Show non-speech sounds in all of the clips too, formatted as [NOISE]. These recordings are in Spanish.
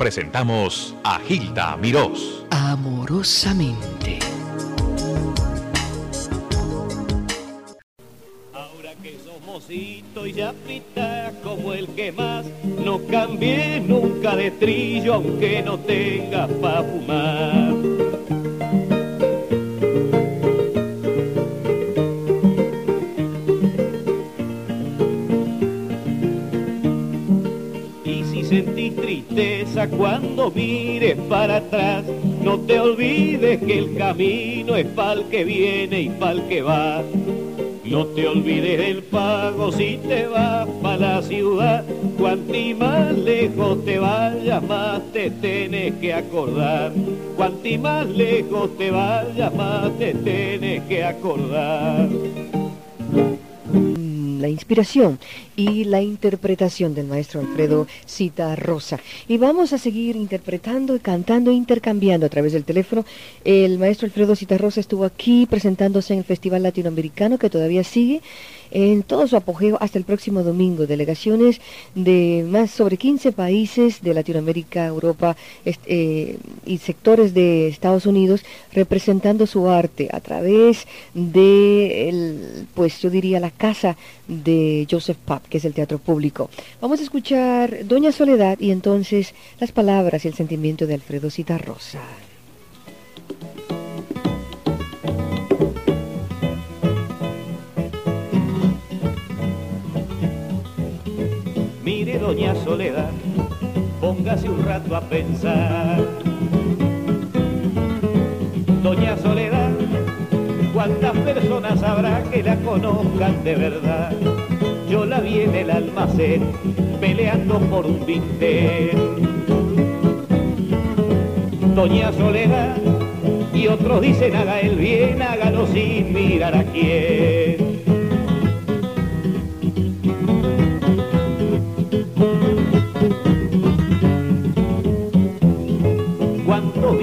presentamos a Gilda Mirós. Amorosamente. Ahora que somos hito y ya pita como el que más, no cambie nunca de trillo aunque no tenga pa' fumar. Cuando mires para atrás, no te olvides que el camino es pa'l que viene y pa'l que va. No te olvides del pago si te vas para la ciudad. Cuanti más lejos te vayas, más te tenés que acordar. Cuanti más lejos te vayas, más te tenés que acordar. La inspiración y la interpretación del maestro Alfredo Cita Rosa. Y vamos a seguir interpretando y cantando, intercambiando a través del teléfono. El maestro Alfredo Cita Rosa estuvo aquí presentándose en el Festival Latinoamericano que todavía sigue en todo su apogeo hasta el próximo domingo. Delegaciones de más sobre 15 países de Latinoamérica, Europa eh, y sectores de Estados Unidos representando su arte a través de, el, pues yo diría, la casa de Joseph Papp, que es el teatro público. Vamos a escuchar Doña Soledad y entonces las palabras y el sentimiento de Alfredo Citarrosa. Doña Soledad, póngase un rato a pensar. Doña Soledad, ¿cuántas personas habrá que la conozcan de verdad? Yo la vi en el almacén, peleando por un bistec. Doña Soledad, y otros dicen haga el bien, hágalo sin mirar a quién.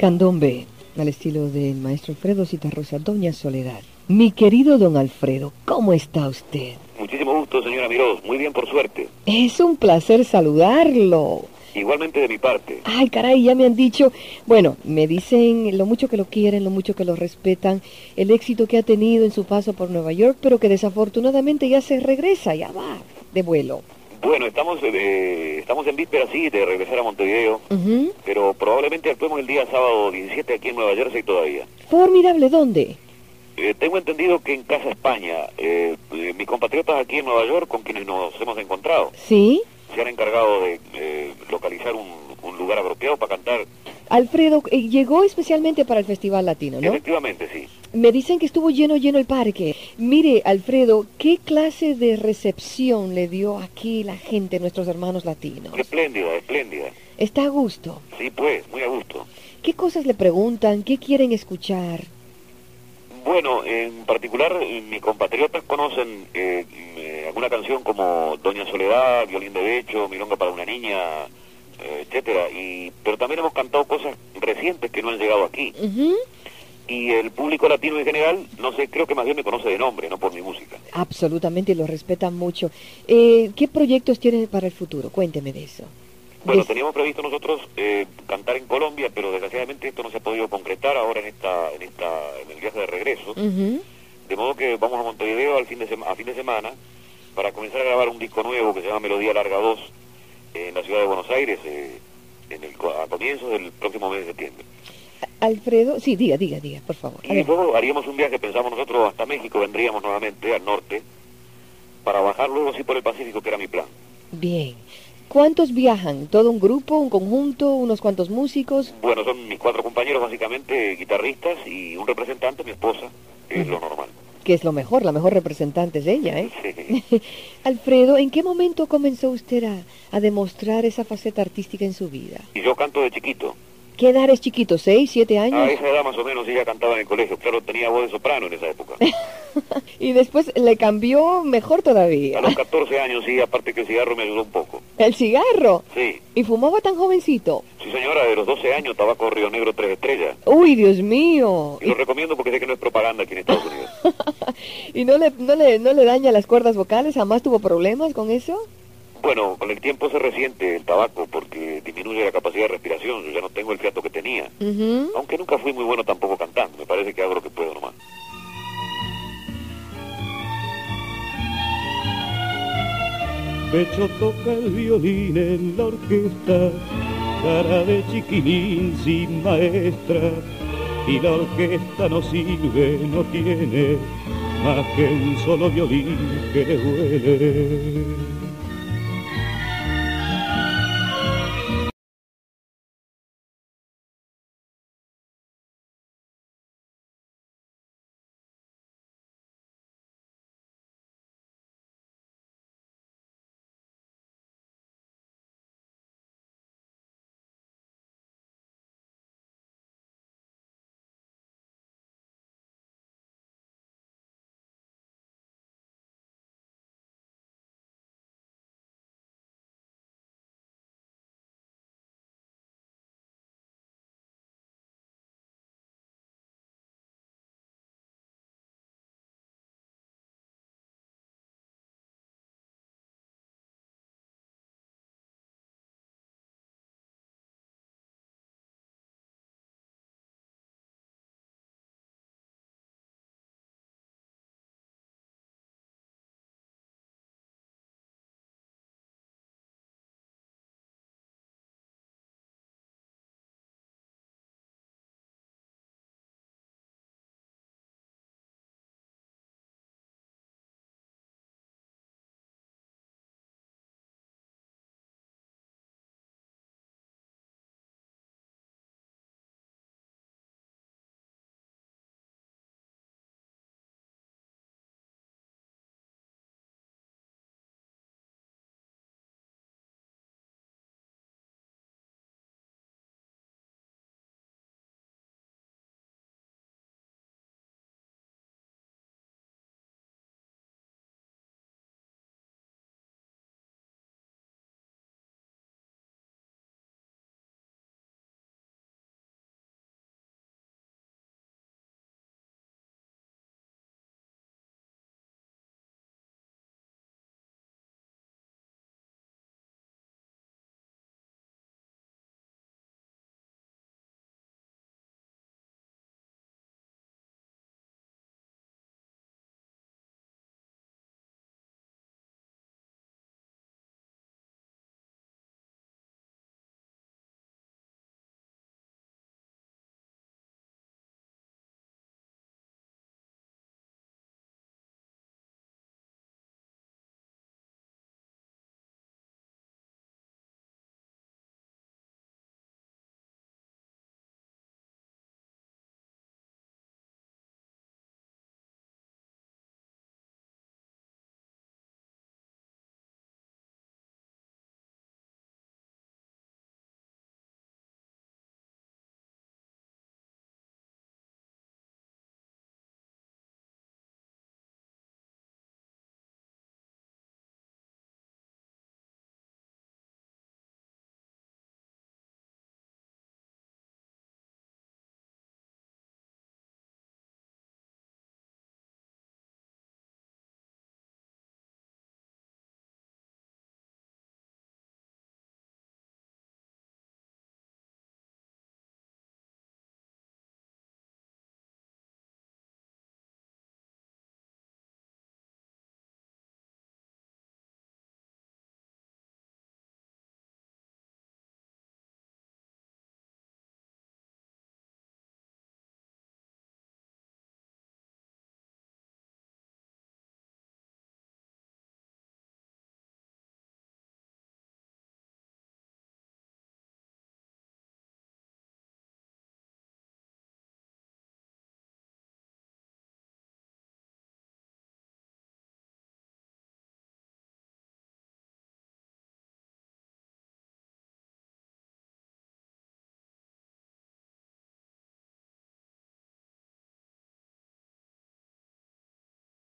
Candombe, al estilo del maestro Alfredo Citarrosa, Doña Soledad. Mi querido don Alfredo, ¿cómo está usted? Muchísimo gusto, señora Mirós. Muy bien, por suerte. Es un placer saludarlo. Igualmente de mi parte. Ay, caray, ya me han dicho, bueno, me dicen lo mucho que lo quieren, lo mucho que lo respetan, el éxito que ha tenido en su paso por Nueva York, pero que desafortunadamente ya se regresa, ya va de vuelo. Bueno, estamos eh, estamos en víspera, sí, de regresar a Montevideo, pero probablemente actuemos el día sábado 17 aquí en Nueva Jersey todavía. Formidable, ¿dónde? Eh, tengo entendido que en Casa España, eh, eh, mis compatriotas aquí en Nueva York con quienes nos hemos encontrado, ¿Sí? se han encargado de eh, localizar un, un lugar apropiado para cantar Alfredo, eh, llegó especialmente para el Festival Latino, ¿no? Efectivamente, sí. Me dicen que estuvo lleno, lleno el parque. Mire, Alfredo, ¿qué clase de recepción le dio aquí la gente, nuestros hermanos latinos? Espléndida, espléndida. ¿Está a gusto? Sí, pues, muy a gusto. ¿Qué cosas le preguntan? ¿Qué quieren escuchar? Bueno, en particular, mis compatriotas conocen eh, eh, alguna canción como Doña Soledad, Violín de Becho, Milonga para una niña, etcétera. Y, pero también hemos cantado cosas recientes que no han llegado aquí. Y el público latino en general, no sé, creo que más bien me conoce de nombre, no por mi música. Absolutamente, lo respetan mucho. Eh, ¿Qué proyectos tienen para el futuro? Cuénteme de eso. Bueno, teníamos previsto nosotros eh, cantar en Colombia, pero desgraciadamente esto no se ha podido concretar ahora en esta, en esta, en el viaje de regreso. De modo que vamos a Montevideo al fin de a fin de semana para comenzar a grabar un disco nuevo que se llama Melodía Larga 2 eh, en la ciudad de Buenos Aires eh, en el, a comienzos del próximo mes de septiembre. Alfredo, sí, diga, diga, diga, por favor. Y luego haríamos un viaje, pensamos nosotros, hasta México, vendríamos nuevamente al norte para bajar luego sí por el Pacífico, que era mi plan. Bien. ¿Cuántos viajan? ¿Todo un grupo, un conjunto, unos cuantos músicos? Bueno, son mis cuatro compañeros básicamente, guitarristas y un representante, mi esposa, que es lo normal. Que es lo mejor, la mejor representante es ella, ¿eh? Sí. [LAUGHS] Alfredo, ¿en qué momento comenzó usted a, a demostrar esa faceta artística en su vida? Y yo canto de chiquito. ¿Qué edad es chiquito? ¿Seis, siete años? A esa edad más o menos ella cantaba en el colegio. Claro, tenía voz de soprano en esa época. [LAUGHS] Y después le cambió mejor A todavía. los 14 años sí, aparte que el cigarro me ayudó un poco. El cigarro. Sí. ¿Y fumaba tan jovencito? Sí, señora, de los 12 años, tabaco Río Negro tres estrellas. Uy, Dios mío. Y lo recomiendo porque sé que no es propaganda aquí en Estados Unidos. [LAUGHS] ¿Y no le, no, le, no le daña las cuerdas vocales? ¿Jamás tuvo problemas con eso? Bueno, con el tiempo se resiente el tabaco porque disminuye la capacidad de respiración. Yo ya no tengo el fiato que tenía. Aunque nunca fui muy bueno tampoco cantando. Me parece que hago lo que puedo nomás. Pecho toca el violín en la orquesta, cara de chiquilín sin maestra, y la orquesta no sirve, no tiene más que un solo violín que le huele.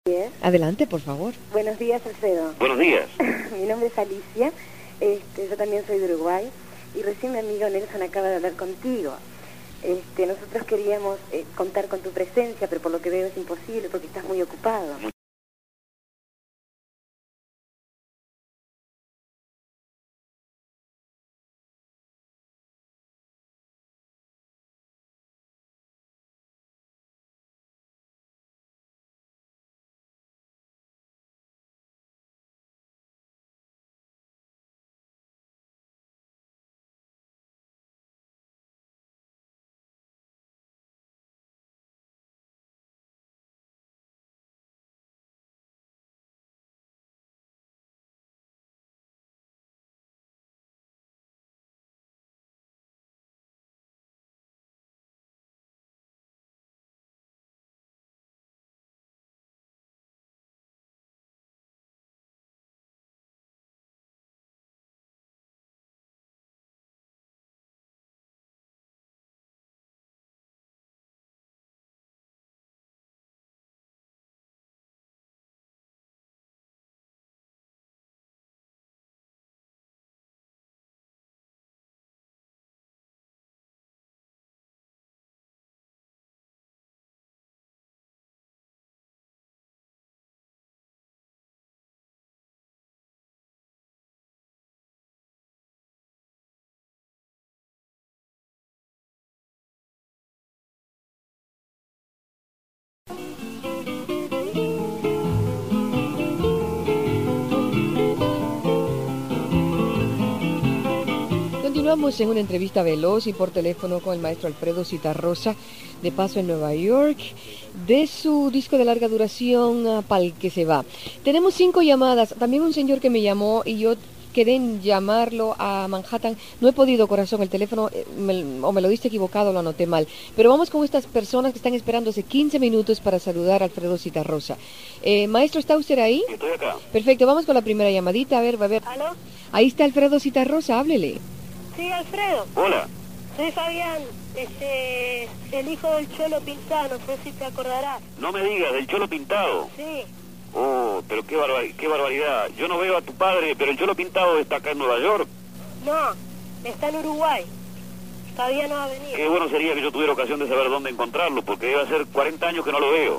Bien. Adelante, por favor. Buenos días, Alfredo. Buenos días. [LAUGHS] Mi nombre es Alicia. Este, yo también soy de Uruguay. Y recién mi amigo Nelson acaba de hablar contigo. Este, nosotros queríamos eh, contar con tu presencia, pero por lo que veo es imposible porque estás muy ocupado. Continuamos en una entrevista veloz y por teléfono con el maestro Alfredo Citarrosa, de paso en Nueva York, de su disco de larga duración, ah, Pal que se va. Tenemos cinco llamadas, también un señor que me llamó y yo quedé en llamarlo a Manhattan. No he podido, corazón, el teléfono eh, me- o me lo diste equivocado lo anoté mal. Pero vamos con estas personas que están esperando hace 15 minutos para saludar a Alfredo Citarrosa. Eh, maestro, ¿está usted ahí? Estoy acá. Perfecto, vamos con la primera llamadita. A ver, a ver. ¿Aló? Ahí está Alfredo Citarrosa, háblele. Sí, Alfredo. Hola. Soy Fabián, este, el hijo del Cholo Pintano, no sé si te acordarás. No me digas, del cholo pintado. Sí, Oh, pero qué, barbar- qué barbaridad. Yo no veo a tu padre, pero el cholo pintado está acá en Nueva York. no, está en Uruguay. Todavía no ha venido. Qué bueno sería que yo tuviera ocasión de saber dónde encontrarlo, porque debe hacer 40 años que no lo veo.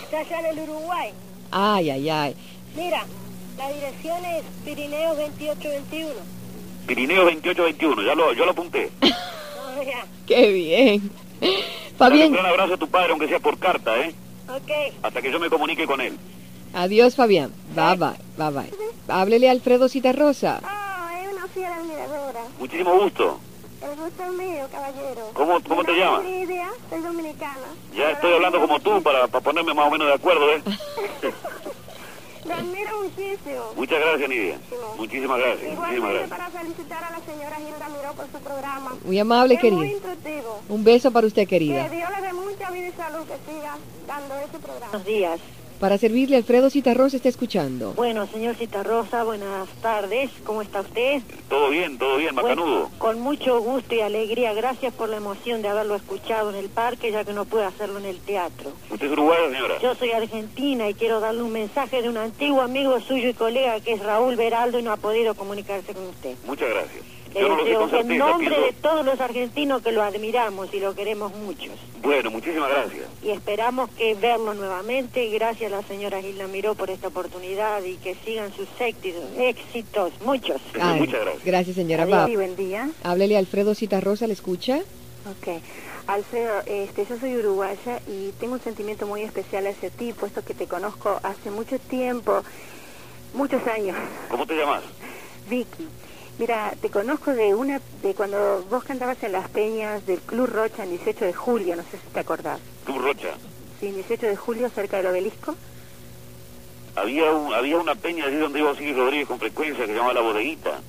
Está allá en el Uruguay. Ay, ay, ay. Mira, la dirección es Pirineo 2821. Pirineo 2821, ya lo, yo lo apunté. [LAUGHS] Oh, ya. Qué bien. Dale un Fabián, gran abrazo a tu padre, aunque sea por carta, ¿eh? Ok. Hasta que yo me comunique con él. Adiós Fabián. Bye bye, bye bye. Háblele a Alfredo Citarrosa. Ah, es una fiera admiradora. Muchísimo gusto. El gusto es mío, caballero. ¿Cómo, cómo te llamas? Lidia, soy dominicana. Ya estoy hablando como tú para, para ponerme más o menos de acuerdo, ¿eh? [LAUGHS] Lo admiro muchísimo. Muchas gracias, Nidia. Muchísimas gracias, muchísimas gracias. para felicitar a la señora Hilda Miró por su programa. Muy amable, es muy querida. instructivo. Un beso para usted, Que querida. Dios le dé mucha vida y salud que siga dando ese programa. Buenos días. Para servirle, Alfredo Citarrosa está escuchando. Bueno, señor Citarrosa, buenas tardes. ¿Cómo está usted? Todo bien, todo bien, macanudo. Bueno, con mucho gusto y alegría. Gracias por la emoción de haberlo escuchado en el parque, ya que no pude hacerlo en el teatro. ¿Usted es uruguaya, señora? Yo soy argentina y quiero darle un mensaje de un antiguo amigo suyo y colega que es Raúl Beraldo y no ha podido comunicarse con usted. Muchas gracias. No deseo en nombre de todos los argentinos que lo admiramos y lo queremos muchos. Bueno, muchísimas gracias. Y esperamos que verlo nuevamente. Gracias a la señora Gilda Miró por esta oportunidad y que sigan sus éxitos, éxitos muchos. Ay, Muchas gracias. Gracias, señora. Y buen día. Háblele a Alfredo Citarrosa, ¿le escucha? Ok. Alfredo, este, yo soy uruguaya y tengo un sentimiento muy especial hacia ti, puesto que te conozco hace mucho tiempo, muchos años. ¿Cómo te llamas? Vicky, mira, te conozco de una de cuando vos cantabas en las peñas del Club Rocha el 18 de julio, no sé si te acordás. Tú, Rocha. Sí, el 18 de julio, cerca del obelisco. Había, un, había una peña allí donde iba Osiris Rodríguez con frecuencia que se llamaba La Bodeguita.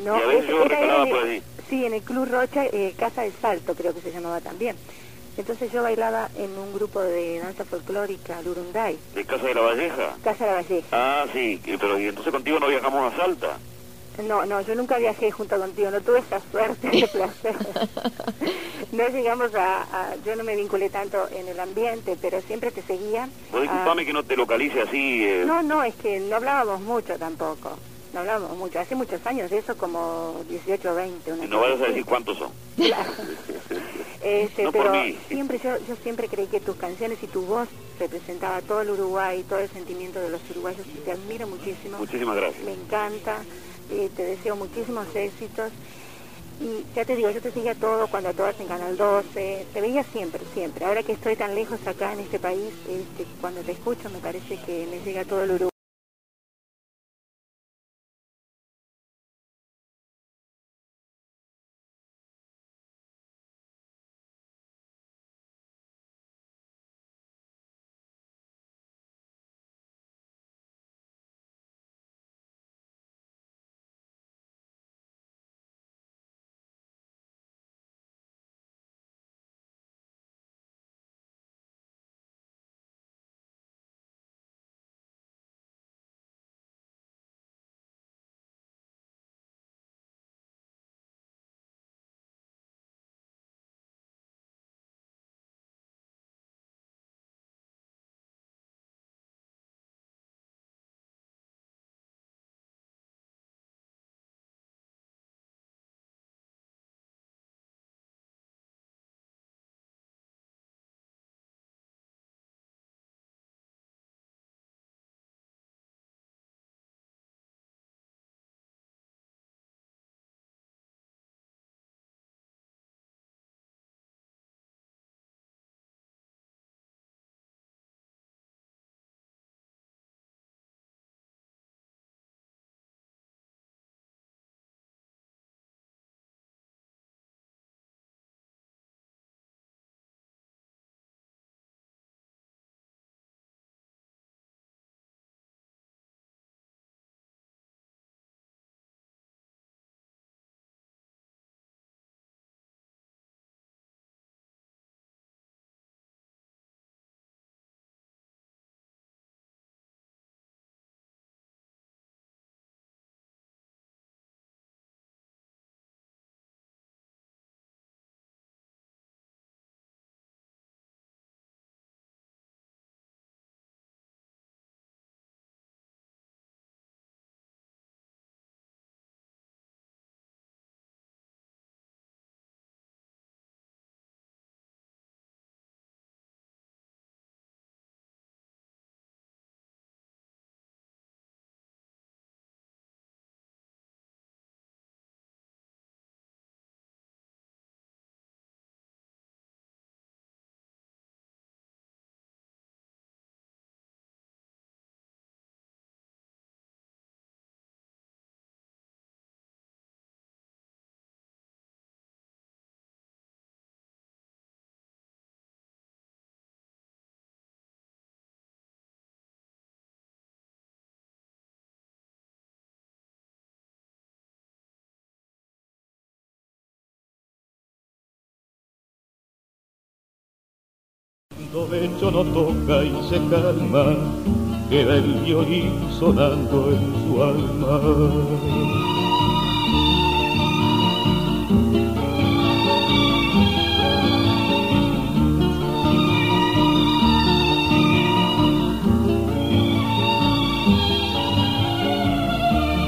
No, Y a veces ese yo recalaba en- por allí. Sí, en el Club Rocha, eh, Casa del Salto creo que se llamaba también. Entonces yo bailaba en un grupo de danza folclórica, Lurunday, ¿De Casa de la Valleja? Casa de la Valleja. Ah, sí, pero y entonces contigo no viajamos a Salta. No, no, yo nunca viajé junto contigo, no tuve esa suerte, ese placer. no, [LAUGHS] no llegamos a, Yo no me vinculé tanto en el ambiente, pero siempre te seguía. Vos disculpame que no te localice así. Eh. No, no, es que no hablábamos mucho tampoco. No hablábamos mucho. Hace muchos años de eso, como 18 o 20. Una no vayas a decir cuántos son. [LAUGHS] este, pero siempre yo, yo siempre creí que tus canciones y tu voz representaba todo el Uruguay, todo el sentimiento de los uruguayos. Te admiro muchísimo. Muchísimas gracias. Me encanta. Te deseo muchísimos éxitos. Y ya te digo, yo te seguía todo cuando todas en Canal 12, te veía siempre, siempre. Ahora que estoy tan lejos acá en este país, este, cuando te escucho me parece que me llega todo el Uruguay. Hecho no toca y se calma, queda el violín sonando en su alma.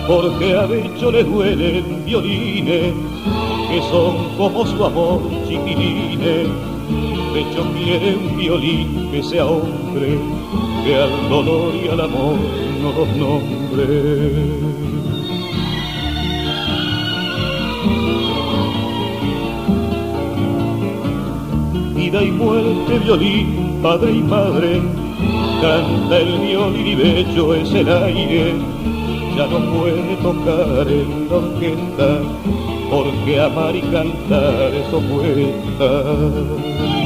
porque a Becho le duelen violines que son como su amor chiquilines pecho quiere un violín que sea hombre, que al dolor y al amor no nombre. Vida y muerte, violín, padre y madre, canta el violín y bello es el aire, ya no puede tocar en la orquesta, porque amar y cantar eso cuesta.